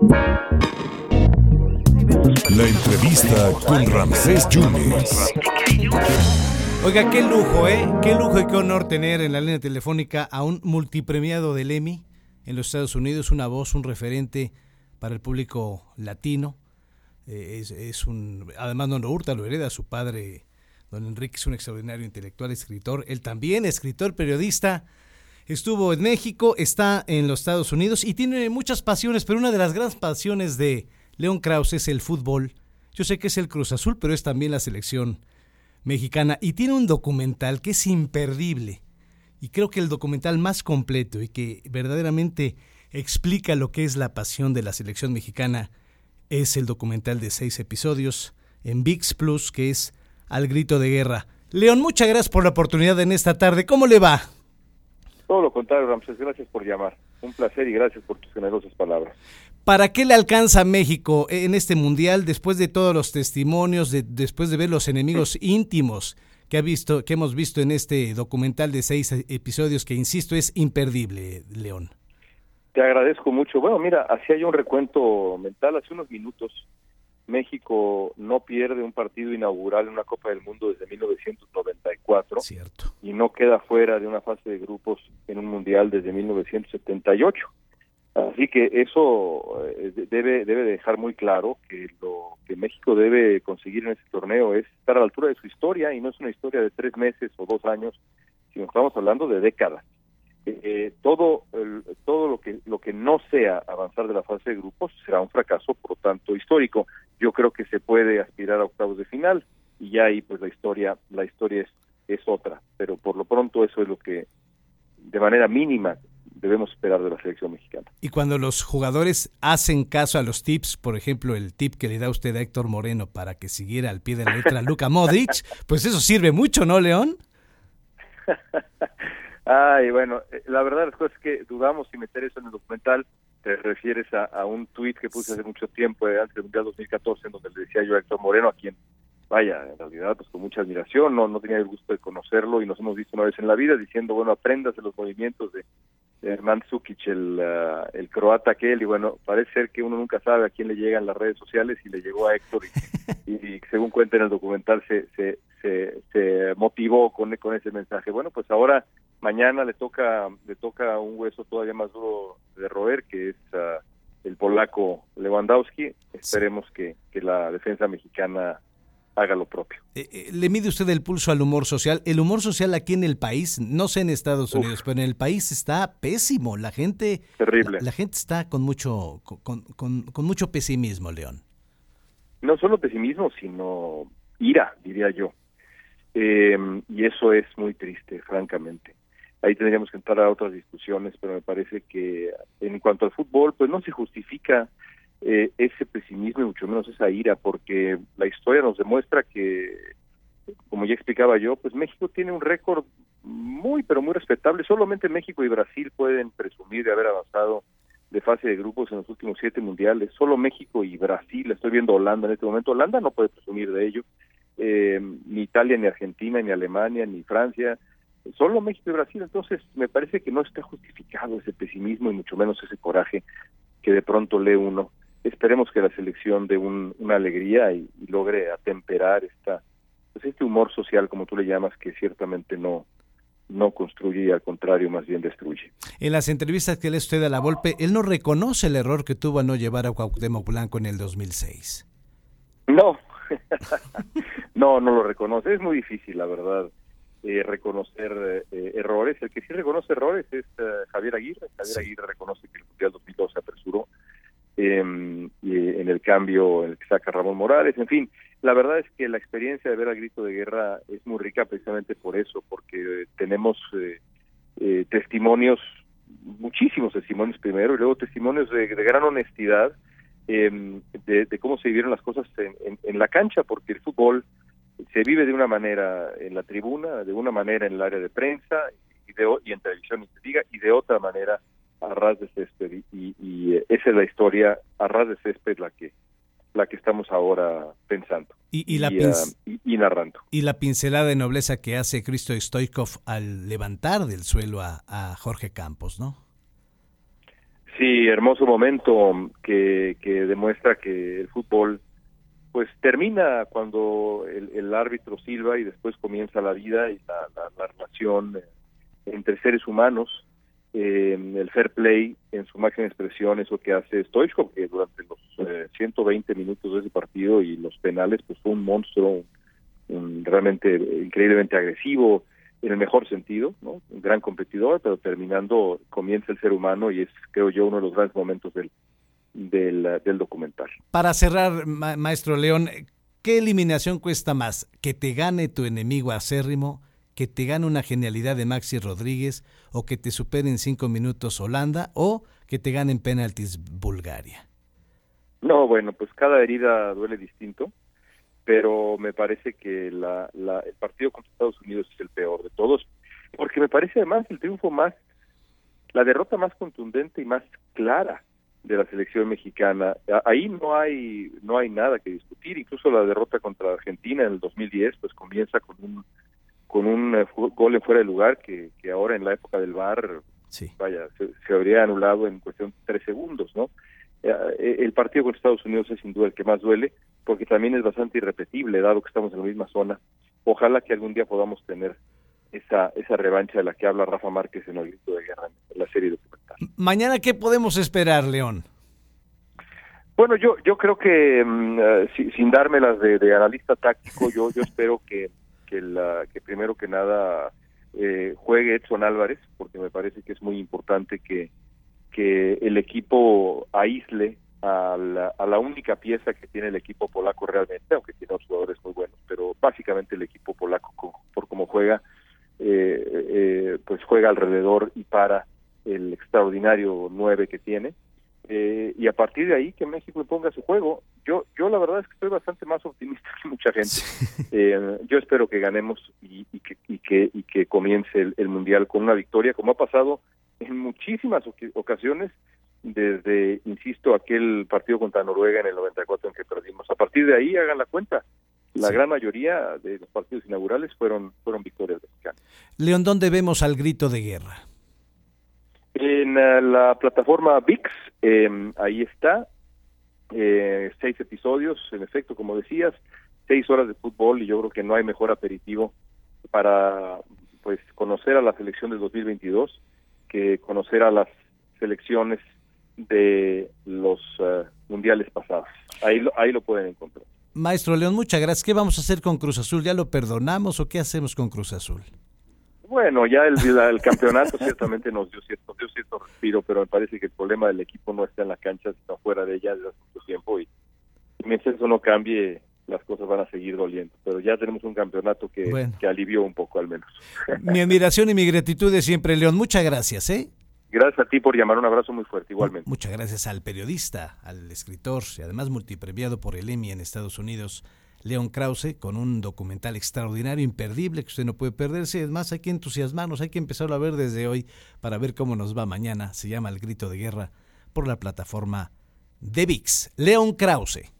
La entrevista con Ramsés Yunes. Oiga, qué lujo, ¿eh? Qué lujo y qué honor tener en la línea telefónica a un multipremiado del Emmy en los Estados Unidos, una voz, un referente para el público latino. Eh, es, un, además, Don Hurta lo hereda, su padre, Don Enrique, es un extraordinario intelectual, escritor. Él también, escritor, periodista. Estuvo en México, está en los Estados Unidos y tiene muchas pasiones, pero una de las grandes pasiones de León Krause es el fútbol. Yo sé que es el Cruz Azul, pero es también la selección mexicana. Y tiene un documental que es imperdible. Y creo que el documental más completo y que verdaderamente explica lo que es la pasión de la selección mexicana es el documental de seis episodios en VIX Plus, que es Al Grito de Guerra. León, muchas gracias por la oportunidad en esta tarde. ¿Cómo le va? Todo lo contrario, Ramses. Gracias por llamar. Un placer y gracias por tus generosas palabras. ¿Para qué le alcanza a México en este mundial después de todos los testimonios, de, después de ver los enemigos íntimos que, ha visto, que hemos visto en este documental de seis episodios que, insisto, es imperdible, León? Te agradezco mucho. Bueno, mira, hacía yo un recuento mental hace unos minutos. México no pierde un partido inaugural en una Copa del Mundo desde 1994 Cierto. y no queda fuera de una fase de grupos en un mundial desde 1978. Así que eso eh, debe debe dejar muy claro que lo que México debe conseguir en este torneo es estar a la altura de su historia y no es una historia de tres meses o dos años, sino estamos hablando de décadas. Eh, todo el, todo lo que lo que no sea avanzar de la fase de grupos será un fracaso por lo tanto histórico yo creo que se puede aspirar a octavos de final y ya ahí pues la historia la historia es es otra pero por lo pronto eso es lo que de manera mínima debemos esperar de la selección mexicana. Y cuando los jugadores hacen caso a los tips, por ejemplo, el tip que le da usted a Héctor Moreno para que siguiera al pie de la letra a Luka Modric, pues eso sirve mucho, ¿no, León? Ay, bueno, la verdad es que dudamos si meter eso en el documental. Te refieres a, un tuit que puse hace mucho tiempo, eh, antes del Mundial 2014, en donde le decía yo a Héctor Moreno, a quien, vaya, en realidad, pues con mucha admiración, no, no tenía el gusto de conocerlo y nos hemos visto una vez en la vida, diciendo, bueno, aprendas de los movimientos de, Herman Sukic, el, uh, el croata aquel, y bueno, parece ser que uno nunca sabe a quién le llegan las redes sociales y le llegó a Héctor y según cuenta en el documental se, se, se, se, motivó con, con ese mensaje. Bueno, pues ahora mañana le toca le toca un hueso todavía más duro de roer, que es uh, el polaco Lewandowski. Esperemos que, que la defensa mexicana haga lo propio. Eh, eh, ¿Le mide usted el pulso al humor social? El humor social aquí en el país, no sé en Estados Unidos, Uf. pero en el país está pésimo. La gente, terrible. La, la gente está con mucho con, con, con, mucho pesimismo, León. No solo pesimismo, sino ira, diría yo. Eh, y eso es muy triste, francamente. Ahí tendríamos que entrar a otras discusiones, pero me parece que en cuanto al fútbol, pues no se justifica eh, ese pesimismo y mucho menos esa ira, porque la historia nos demuestra que, como ya explicaba yo, pues México tiene un récord muy, pero muy respetable. Solamente México y Brasil pueden presumir de haber avanzado de fase de grupos en los últimos siete mundiales. Solo México y Brasil, estoy viendo Holanda en este momento, Holanda no puede presumir de ello, eh, ni Italia, ni Argentina, ni Alemania, ni Francia, solo México y Brasil. Entonces, me parece que no está justificado ese pesimismo y mucho menos ese coraje que de pronto lee uno esperemos que la selección dé un, una alegría y, y, logre atemperar esta pues este humor social como tú le llamas que ciertamente no no construye y al contrario más bien destruye. En las entrevistas que le usted a la Volpe, él no reconoce el error que tuvo a no llevar a Cuauhtémoc Blanco en el 2006. No, no, no lo reconoce. Es muy difícil, la verdad, eh, reconocer eh, errores. El que sí reconoce errores es uh, Javier Aguirre. Javier sí. Aguirre reconoce que el Mundial 2002 se apresuró eh, y en el cambio en el que saca Ramón Morales, en fin, la verdad es que la experiencia de ver al grito de guerra es muy rica precisamente por eso, porque tenemos eh, eh, testimonios, muchísimos testimonios primero, y luego testimonios de, de gran honestidad eh, de, de, cómo se vivieron las cosas en, en, en, la cancha, porque el fútbol se vive de una manera en la tribuna, de una manera en el área de prensa y, de, y en televisión y se diga, y de otra manera a ras de césped. Y, y, y, esa es la historia a ras de césped la que la que estamos ahora pensando y, la uh, y, narrando. y la pincelada de nobleza que hace Cristo Stoikov al levantar del suelo a, a Jorge Campos no Sí, hermoso momento que, que demuestra que el fútbol pues termina cuando el, árbitro silba y después comienza la vida y la, relación eh, entre seres humanos. Eh, el fair play en su máxima expresión, eso que hace Stoichkov, que durante los 120 eh, minutos de ese partido y los penales, pues fue un monstruo, realmente increíblemente agresivo, en el mejor sentido. Un gran competidor, pero terminando comienza el ser humano y es, creo yo, uno de los grandes momentos del, del, del documental. Para cerrar, maestro León, ¿qué eliminación cuesta más? ¿Que te gane tu enemigo acérrimo? ¿Que te gane una genialidad de Maxi Rodríguez? ¿O que te supere en cinco minutos Holanda? ¿O que te gane en penaltis Bulgaria? No, bueno, pues cada herida duele distinto, pero me parece que la, la, el partido contra Estados Unidos es el peor de todos, porque me parece además el triunfo más, la derrota más contundente y más clara de la selección mexicana. Ahí no hay no hay nada que discutir, incluso la derrota contra Argentina en el 2010 pues comienza con un con un eh, gol en fuera de lugar que, que ahora en la época del VAR sí. vaya se, habría anulado en cuestión de tres segundos, ¿no? Eh, eh, el partido con Estados Unidos es sin duda el que más duele porque también es bastante irrepetible dado que estamos en la misma zona. Ojalá que algún día podamos tener esa, esa revancha de la que habla Rafa Márquez en el grito de guerra en la serie documental. Mañana, ¿qué podemos esperar, León? Bueno, yo yo creo que mm, eh, sin dármelas de, de, analista táctico, yo yo espero que que, la, que primero que nada eh, juegue Edson Álvarez, porque me parece que es muy importante que que el equipo aísle a la, a la única pieza que tiene el equipo polaco realmente, aunque tiene otros jugadores muy buenos, pero básicamente el equipo polaco por cómo juega eh, eh, pues juega alrededor y para el extraordinario 9 que tiene. Eh, y a partir de ahí que México ponga su juego. Yo, yo la verdad es que estoy bastante más optimista que mucha gente. Eh, yo espero que ganemos y, que, y, que, y que comience el, Mundial con una victoria, como ha pasado en muchísimas ocasiones desde, insisto, aquel partido contra Noruega en el 94 en que perdimos. A partir de ahí, hagan la cuenta. La gran mayoría de los partidos inaugurales fueron, fueron victorias mexicanas. León, ¿dónde vemos al grito de guerra? En eh, la plataforma VIX, em, ahí está, eh, seis episodios, en efecto, como decías, seis horas de fútbol y yo creo que no hay mejor aperitivo para pues conocer a la selección del 2022 que conocer a las selecciones de los eh, mundiales pasados. Ahí ahí lo pueden encontrar. Maestro León, muchas gracias. ¿Qué vamos a hacer con Cruz Azul? ¿Ya lo perdonamos o qué hacemos con Cruz Azul? Bueno, ya el, el campeonato ciertamente nos dio cierto, dio cierto respiro, pero me parece que el problema del equipo no está en la cancha, sino fuera de ella desde hace mucho tiempo y, mientras eso no cambie, las cosas van a seguir doliendo. Pero ya tenemos un campeonato que, que alivió un poco al menos. Mi admiración y mi gratitud de siempre, León. Muchas gracias, ¿eh? Gracias a ti por llamar, un abrazo muy fuerte igualmente. Muchas gracias al periodista, al escritor y además multipremiado por el Emmy en Estados Unidos, Leon Krause, con un documental extraordinario, imperdible, que usted no puede perderse. Es más, hay que entusiasmarnos, hay que empezarlo a ver desde hoy para ver cómo nos va mañana. Se llama El Grito de Guerra por la plataforma de VIX. Leon Krause.